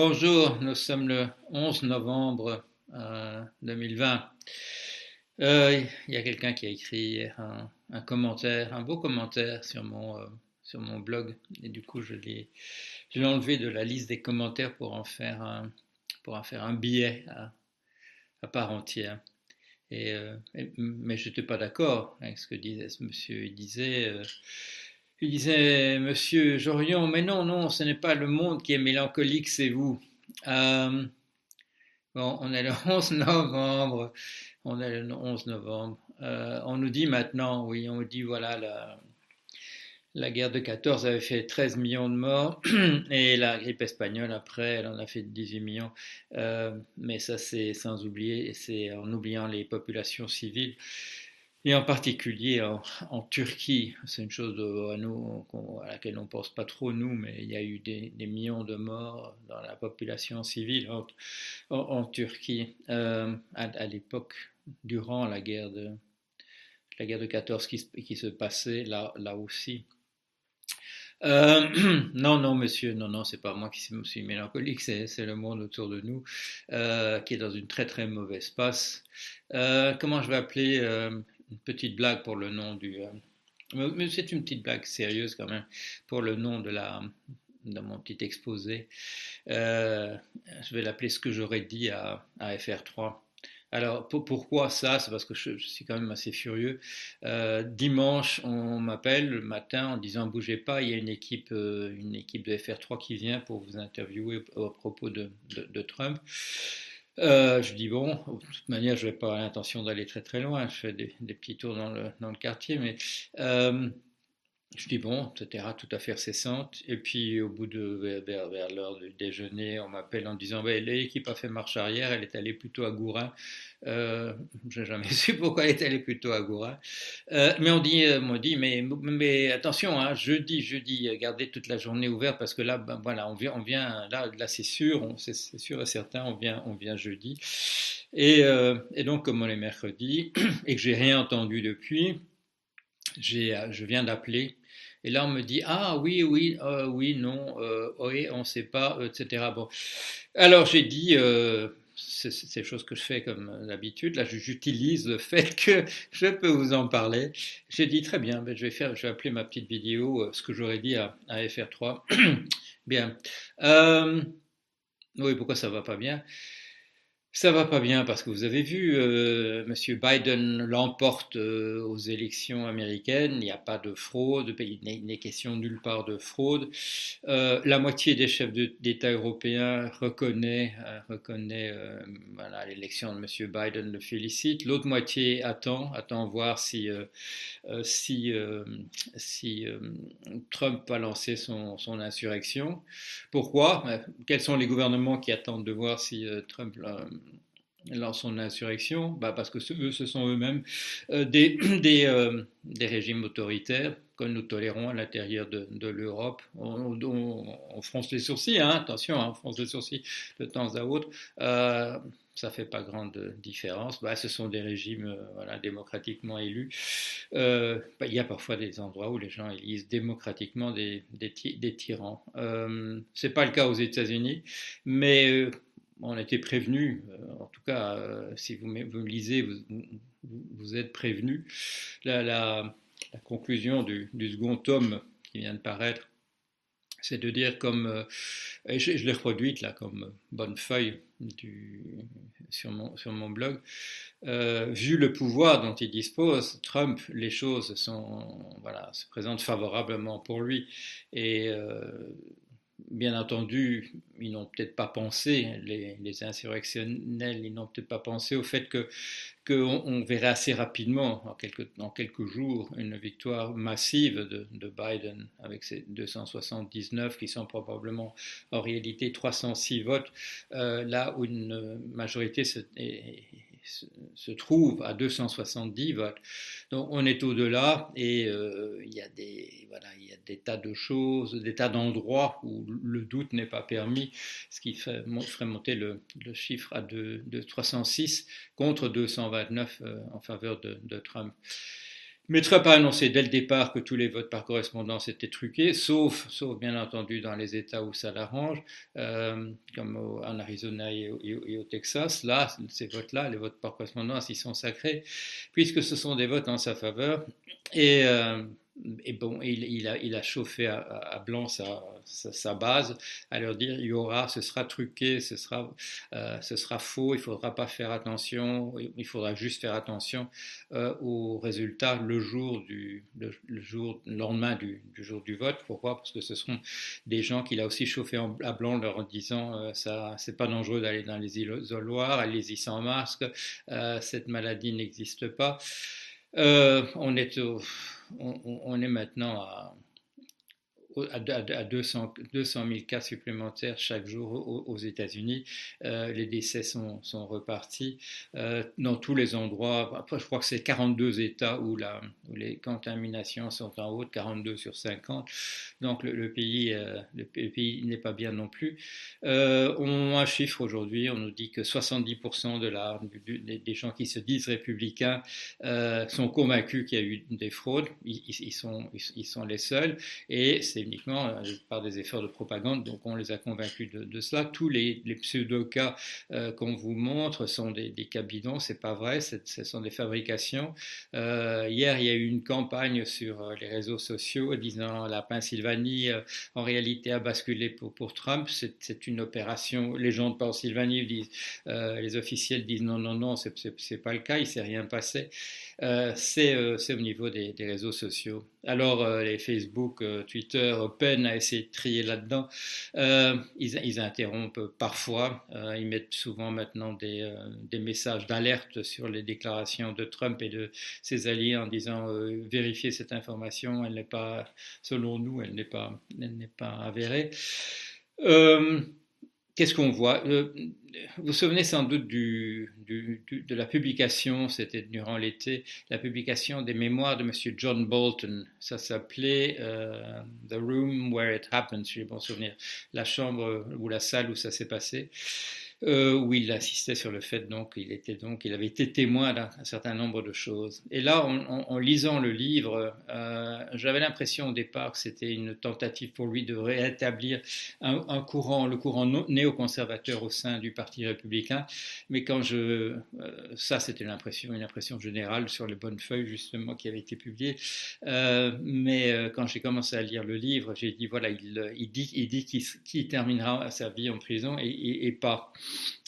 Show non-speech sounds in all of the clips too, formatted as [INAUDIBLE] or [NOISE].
Bonjour, nous sommes le 11 novembre 2020. Euh, il y a quelqu'un qui a écrit un, commentaire, un beau commentaire sur mon, euh, sur mon blog, et du coup je l'ai, enlevé de la liste des commentaires pour en faire un, pour en faire un billet à, part entière. Et, euh, mais je n'étais pas d'accord avec ce que disait ce monsieur. Il disait il disait, Monsieur Jorion, mais non, non, ce n'est pas le monde qui est mélancolique, c'est vous. Euh, bon, on est le [LAUGHS] 11 novembre. On est le 11 novembre. Euh, on nous dit maintenant, oui, on nous dit, voilà, la, guerre de 14 avait fait 13 millions de morts [CLEARS THROAT] et la grippe espagnole, après, elle en a fait 18 millions. Euh, mais ça, c'est sans oublier, c'est en oubliant les populations civiles. Et en particulier en, Turquie, c'est une chose à, nous, à laquelle on ne pense pas trop nous, mais il y a eu des, millions de morts dans la population civile en, Turquie euh, à, l'époque, durant la guerre de, la guerre de 14 qui, qui se passait là, là aussi. Euh, [CLEARS THROAT] non, non, monsieur, non, non, c'est pas moi qui suis mélancolique, c'est le monde autour de nous euh, qui est dans une très très mauvaise passe. comment je vais appeler une petite blague pour le nom du. Euh, mais c'est une petite blague sérieuse quand même pour le nom de la dans mon petit exposé. Euh, je vais l'appeler ce que j'aurais dit à, à FR3. Alors pourquoi ça? C'est parce que je, suis quand même assez furieux. Euh, dimanche, on m'appelle le matin en disant bougez pas, il y a une équipe, une équipe de FR3 qui vient pour vous interviewer à propos de, de, de Trump. Euh, je dis bon, de toute manière, je n'ai pas l'intention d'aller très très loin. Je fais des, petits tours dans le, dans le quartier, mais euh, je dis bon, etc., tout à fait cessante. Et puis au bout de vers, vers, l'heure du déjeuner, on m'appelle en disant ben, l'équipe a fait marche arrière, elle est allée plutôt à Gourin. Euh, je n'ai jamais [LAUGHS] su pourquoi elle est allée plutôt à Gourin. Euh, mais on dit, euh, dit mais, mais attention, hein, jeudi, jeudi, gardez toute la journée ouverte parce que là, ben, voilà, on vient, on vient là, là c'est sûr, c'est sûr et certain, on vient, on vient jeudi. Et, et donc, comme on est mercredi [CLEARS THROAT] et que j'ai rien entendu depuis, je viens d'appeler et là, on me dit Ah oui, oui, euh, oui, non, euh, oui, on ne sait pas, etc. Bon. Alors, j'ai dit euh, C'est choses que je fais comme d'habitude. Là, j'utilise le fait que je peux vous en parler. J'ai dit Très bien, ben, je, vais faire, je vais appeler ma petite vidéo ce que j'aurais dit à, à FR3. [COUGHS] bien. oui, pourquoi ça va pas bien? Ça va pas bien parce que vous avez vu, euh, M. Biden l'emporte euh, aux élections américaines. Il n'y a pas de fraude, il n'est question nulle part de fraude. Euh, la moitié des chefs d'État européens reconnaît, reconnaît voilà, l'élection de M. Biden, le félicite. L'autre moitié attend, attend voir si, si, Trump va lancer son insurrection. Pourquoi? Quels sont les gouvernements qui attendent de voir si Trump lance son insurrection bah Parce que ce sont eux-mêmes euh, [CLEARS THROAT] des, euh, des, régimes autoritaires que nous tolérons à l'intérieur de, de l'Europe. On, on, fronce les sourcils, hein, attention, hein, on fronce les sourcils de temps à autre. Euh, ça fait pas grande différence. Bah, ce sont des régimes euh, démocratiquement élus. Bah, il y a parfois des endroits où les gens élisent démocratiquement des, des, des tyrans. Euh, c'est pas le cas aux États-Unis, mais on a été prévenu, euh, en tout cas, euh, si vous me, lisez, vous, êtes prévenu. La, conclusion du, second tome qui vient de paraître, c'est de dire comme, euh, et je, l'ai reproduite là comme bonne feuille du, sur, mon, sur mon blog, vu le pouvoir dont il dispose, Trump, les choses sont, voilà, se présentent favorablement pour lui. Et bien entendu, ils n'ont peut-être pas pensé, les, insurrectionnels, ils n'ont peut-être pas pensé au fait que qu'on on verrait assez rapidement, en quelques, en quelques jours, une victoire massive de, Biden avec ses 279 qui sont probablement en réalité 306 votes, euh, là où une majorité est, se trouve à 270 votes. Donc on est au-delà et euh, il, y a des, voilà, il y a des tas de choses, des tas d'endroits où le doute n'est pas permis, ce qui ferait monter le, chiffre à de, 306 contre 229 euh, en faveur de, Trump. Mais Trump a annoncé dès le départ que tous les votes par correspondance étaient truqués, sauf, sauf bien entendu dans les États où ça l'arrange, euh, comme en Arizona et au, Texas. Là, ces votes-là, les votes par correspondance, ils sont sacrés, puisque ce sont des votes en sa faveur. Et euh, et bon, il, a, chauffé à, Blanc sa, base, à leur dire il y aura, ce sera truqué, ce sera, euh, ce sera faux, il ne faudra pas faire attention, il faudra juste faire attention euh, aux résultats le jour du le, lendemain du, jour du vote. Pourquoi? Parce que ce seront des gens qu'il a aussi chauffé à Blanc leur disant euh, ça, c'est pas dangereux d'aller dans les isoloirs, allez-y sans masque, euh, cette maladie n'existe pas. on est au on, est maintenant à, à, 200, 200 000 cas supplémentaires chaque jour aux, États-Unis. Euh, les décès sont, repartis euh, dans tous les endroits. Après, je crois que c'est 42 États où, la, les contaminations sont en haut, 42 sur 50. Donc le, pays, euh, le, pays n'est pas bien non plus. on a un chiffre aujourd'hui, on nous dit que 70% de la, des gens qui se disent républicains sont convaincus qu'il y a eu des fraudes. Ils, sont, ils, sont les seuls. Et c'est uniquement euh, par des efforts de propagande, donc on les a convaincus de, cela. Tous les, pseudo-cas euh, qu'on vous montre sont des, des cas bidons, c'est pas vrai, ce sont des fabrications. Euh, hier, il y a eu une campagne sur les réseaux sociaux disant la Pennsylvanie, en réalité, a basculé pour, Trump. C'est une opération. Les gens de Pennsylvanie disent, les officiels disent non, non, non, c'est pas le cas, il s'est rien passé. c'est au niveau des, réseaux sociaux. Alors, les Facebook, Twitter, Pen a essayé de trier là-dedans. Euh, ils, interrompent parfois, euh, ils mettent souvent maintenant des, euh, des messages d'alerte sur les déclarations de Trump et de ses alliés en disant vérifiez cette information, elle n'est pas, selon nous, elle n'est pas, elle n'est pas avérée. Qu'est-ce qu'on voit euh, Vous vous souvenez sans doute de la publication, c'était durant l'été, la publication des mémoires de M. John Bolton. Ça s'appelait euh, The Room Where It Happened, si j'ai bon souvenir, la chambre ou la salle où ça s'est passé. Euh, où il insistait sur le fait donc qu'il était donc il avait été témoin d'un certain nombre de choses. Et là, en, lisant le livre, euh, j'avais l'impression au départ que c'était une tentative pour lui de rétablir un, courant, le courant néoconservateur au sein du Parti républicain. Mais quand je, euh, ça c'était l'impression, une impression générale sur les bonnes feuilles justement qui avait été publiées. mais quand j'ai commencé à lire le livre, j'ai dit voilà, il, dit, il dit qu'il terminera sa vie en prison et pas.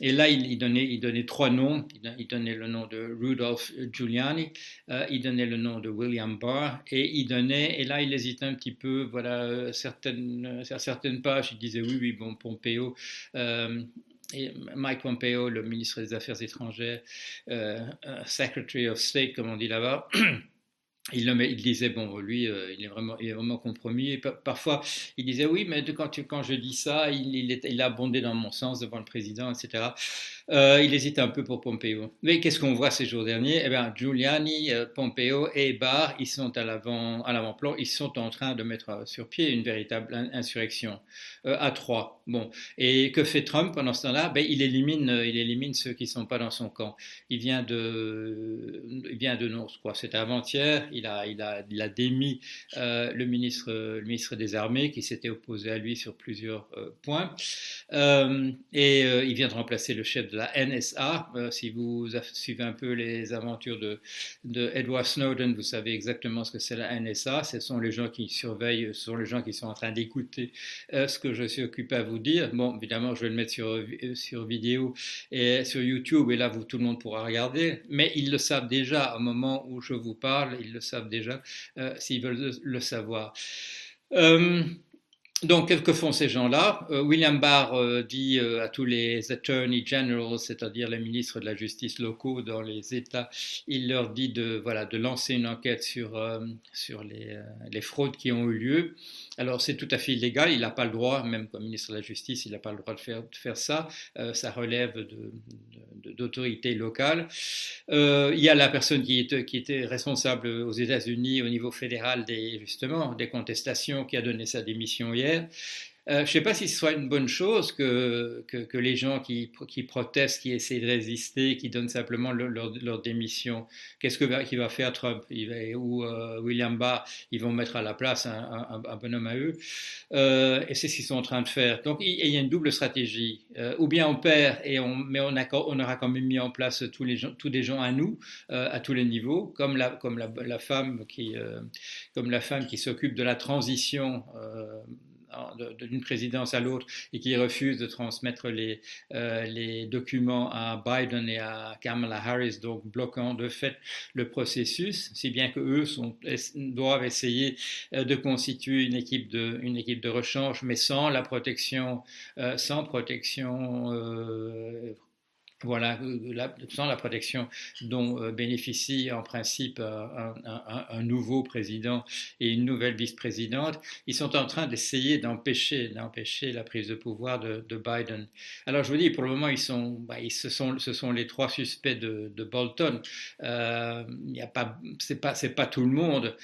Et là, il, donnait, il donnait trois noms. Il, donnait le nom de Rudolph Giuliani, euh, il donnait le nom de William Barr, et il donnait, et là, il hésitait un petit peu, voilà, euh, certaines, certaines pages, il disait oui, oui, bon, Pompeo. Euh, et Mike Pompeo, le ministre des Affaires étrangères, Secretary of State, comme on dit là-bas, [CLEARS THROAT] il, disait, bon, lui, euh, il, est vraiment, il est vraiment compromis. Et parfois, il disait, oui, mais quand, tu, quand je dis ça, il, il, il, a abondé dans mon sens devant le président, etc. Euh, il hésite un peu pour Pompeo. Mais qu'est-ce qu'on voit ces jours derniers? Eh bien, Giuliani, euh, Pompeo et Barr, ils sont à l'avant, à l'avant-plan. Ils sont en train de mettre sur pied une véritable insurrection euh, à trois. Bon, et que fait Trump pendant ce temps-là? Ben, il élimine, il élimine ceux qui ne sont pas dans son camp. Il vient de, il vient de non, quoi. C'était avant-hier. Il a, il a, il a démis le ministre, le ministre des Armées qui s'était opposé à lui sur plusieurs points. et il vient de remplacer le chef de la NSA. Euh, si vous suivez un peu les aventures de, Edward Snowden, vous savez exactement ce que c'est la NSA. Ce sont les gens qui surveillent, ce sont les gens qui sont en train d'écouter euh, ce que je suis occupé à vous dire. Bon, évidemment, je vais le mettre sur, euh, vidéo et sur YouTube, et là, tout le monde pourra regarder. Mais ils le savent déjà au moment où je vous parle, ils le savent déjà s'ils veulent le, savoir. Donc, que font ces gens-là? Euh, William Barr euh, dit euh, à tous les attorney generals, c'est-à-dire les ministres de la justice locaux dans les États, il leur dit de, voilà, de lancer une enquête sur, sur les, les, fraudes qui ont eu lieu. Alors, c'est tout à fait illégal, il n'a pas le droit, même comme ministre de la Justice, il n'a pas le droit de faire, de faire ça. ça relève d'autorités locales. il y a la personne qui, qui était responsable aux États-Unis au niveau fédéral des, justement, des contestations, qui a donné sa démission hier Euh, je ne sais pas si ce soit une bonne chose que, que, les gens qui, qui, protestent, qui essaient de résister, qui donnent simplement leur, leur, démission. Qu'est-ce qu'il va, faire Trump? Ou euh, William Barr Ils vont mettre à la place un, bonhomme à eux. Euh, et c'est ce qu'ils sont en train de faire. Donc il, y a une double stratégie. ou bien on perd, et on, mais on, aura quand même mis en place tous, les gens, tous des gens à nous, à tous les niveaux, comme la, comme la, la femme qui s'occupe de la transition d'une présidence à l'autre et qui refuse de transmettre les, euh, les documents à Biden et à Kamala Harris, donc bloquant de fait le processus, si bien qu'eux doivent essayer euh, de constituer une équipe de, une équipe de rechange, mais sans la protection, euh, sans protection voilà, euh, sans la protection dont euh, bénéficie en principe euh, un, nouveau président et une nouvelle vice-présidente, ils sont en train d'essayer d'empêcher, d'empêcher la prise de pouvoir de, Biden. Alors je vous dis, pour le moment, ils sont, bah, ce, sont, ce sont les trois suspects de, Bolton. Il a pas, c'est pas, c'est pas tout le monde.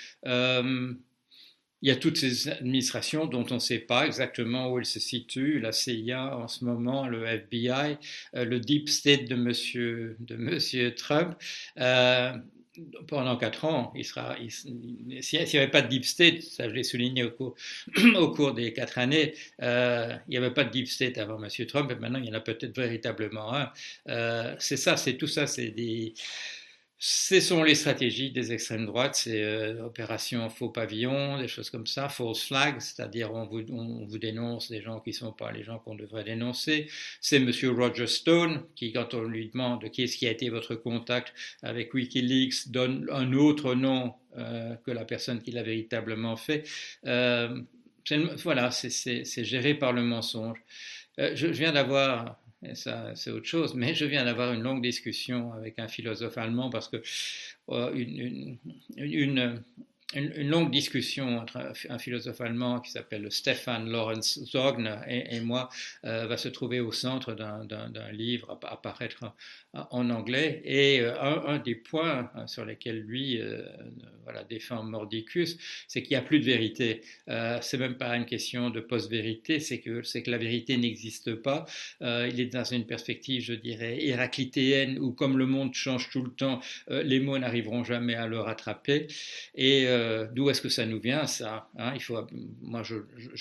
Il y a toutes ces administrations dont on ne sait pas exactement où elles se situent, la CIA en ce moment, le FBI, euh, le deep state de Monsieur, Trump. Euh, pendant quatre ans, il s'il n'y avait pas de deep state, ça je l'ai souligné au cours, [CLEARS THROAT] au cours des quatre années, euh, il n'y avait pas de deep state avant M. Trump, et maintenant il y en a peut-être véritablement un. c'est ça, c'est tout ça, c'est des, ce sont les stratégies des extrêmes droites, c'est euh, faux pavillon, des choses comme ça, false flag, c'est-à-dire on vous, on vous dénonce des gens qui ne sont pas les gens qu'on devrait dénoncer. C'est Monsieur Roger Stone qui, quand on lui demande qui est-ce qui a été votre contact avec WikiLeaks, donne un autre nom euh, que la personne qui l'a véritablement fait. Euh, voilà, c'est géré par le mensonge. Euh, je viens d'avoir ça c'est autre chose. Mais je viens d'avoir une longue discussion avec un philosophe allemand parce que euh, une, longue discussion entre un philosophe allemand qui s'appelle Stefan Lorenz Zogner et, moi euh, va se trouver au centre d'un livre à, apparaître en, anglais. Et euh, un, des points hein, sur lesquels lui euh, voilà, défend Mordicus, c'est qu'il n'y a plus de vérité. c'est même pas une question de post-vérité, c'est que, que la vérité n'existe pas. il est dans une perspective, je dirais, héraclitéenne où comme le monde change tout le temps, les mots n'arriveront jamais à le rattraper. Et euh, d'où est-ce que ça nous vient, ça hein, il faut, Moi, je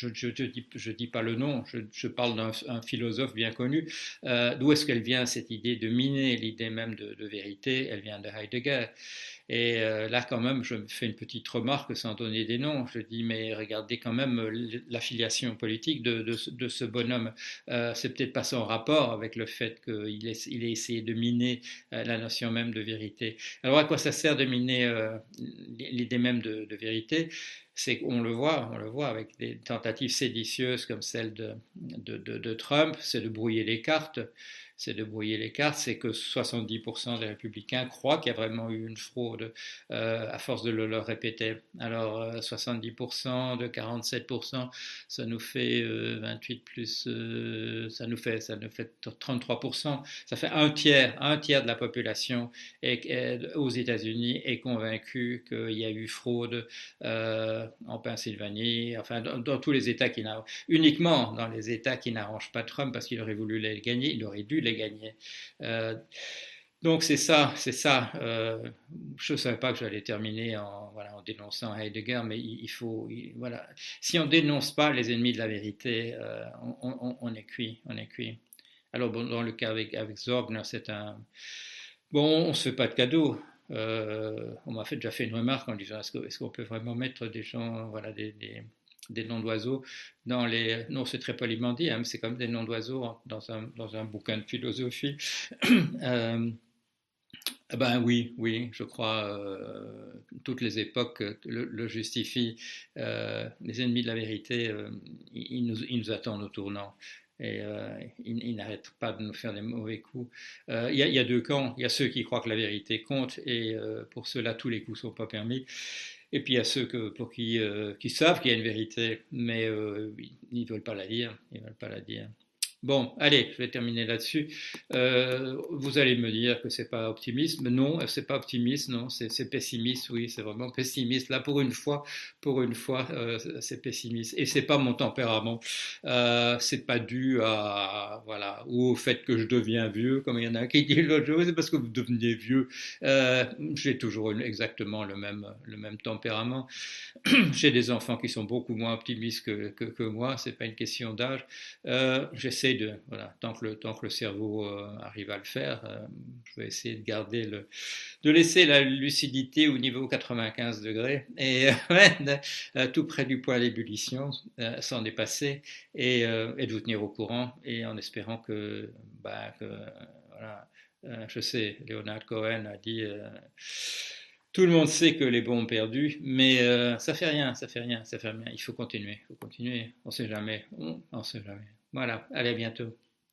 ne dis, je dis pas le nom, je, parle d'un philosophe bien connu. Euh, d'où est-ce qu'elle vient, cette idée de miner l'idée même de, vérité? Elle vient de Heidegger. Et euh, là, quand même, je fais une petite remarque sans donner des noms. Je dis, mais regardez quand même euh, l'affiliation politique de, ce bonhomme. Euh, c'est peut-être pas son rapport avec le fait qu'il ait, il essayé de miner euh, la notion même de vérité. Alors, à quoi ça sert de miner l'idée même de, vérité? C'est qu'on le voit, on le voit avec des tentatives séditieuses comme celle de Trump, c'est de brouiller les cartes c'est de brouiller les cartes, c'est que 70% des républicains croient qu'il y a vraiment eu une fraude euh, à force de le leur répéter. Alors 70% euh, de 47%, ça nous fait 28 euh, plus, ça nous fait ça nous fait 33%. Ça fait un tiers, un tiers de la population aux États-Unis est convaincu qu'il y a eu fraude en Pennsylvanie, enfin dans, tous les États qui n'arrangent, uniquement dans les États qui n'arrangent pas Trump parce qu'il aurait voulu les gagner, il aurait dû les. Euh, donc c'est ça, c'est ça. Euh, je ne savais pas que j'allais terminer en, voilà, en dénonçant Heidegger, mais il, faut, voilà. Si on dénonce pas les ennemis de la vérité, euh, on, est cuit, on est cuit. Alors dans le cas avec, avec Zorgner, c'est un bon, on se fait pas de cadeaux. on m'a fait, déjà fait une remarque en disant est-ce qu'on peut vraiment mettre des gens, voilà, des noms d'oiseaux dans les... Non, c'est très poliment dit, hein, c'est comme des noms d'oiseaux dans un, dans un bouquin de philosophie. [CLEARS THROAT] euh, ben oui, oui, je crois, euh, toutes les époques le, justifient. Euh, les ennemis de la vérité, euh, ils, nous, ils, nous, attendent au tournant. Et ils, n'arrêtent pas de nous faire des mauvais coups. Il y, a deux camps. Il y a ceux qui croient que la vérité compte, et pour ceux-là, tous les coups ne sont pas permis. Et puis il ceux pour qui, euh, qui savent qu'il y a une vérité, mais euh, ils ne veulent pas la dire. Bon, allez, je vais terminer là-dessus. Euh, vous allez me dire que c'est pas optimiste, mais non, c'est pas optimiste, non, c'est pessimiste, oui, c'est vraiment pessimiste. Là, pour une fois, pour une fois, euh, c'est pessimiste. Et c'est pas mon tempérament. Euh, c'est pas dû à, voilà, ou au fait que je deviens vieux, comme il y en a qui dit l'autre jour, c'est parce que vous devenez vieux. Euh, J'ai toujours exactement le même, le même tempérament. [CLEARS THROAT] J'ai des enfants qui sont beaucoup moins optimistes que, que, que moi. C'est pas une question d'âge. Euh, Tant que le, cerveau euh, arrive à le faire, euh, je vais essayer de garder de laisser la lucidité au niveau 95 degrés et [LAUGHS] euh, tout près du point d'ébullition, s'en dépasser et, de vous tenir au courant et en espérant que, bah, je sais, Leonard Cohen a dit tout le monde sait que les bons ont perdu, mais ça fait rien, ça fait rien, ça fait rien. Il faut continuer, il faut continuer. On sait jamais, on, on sait jamais. Voilà, allez, à bientôt.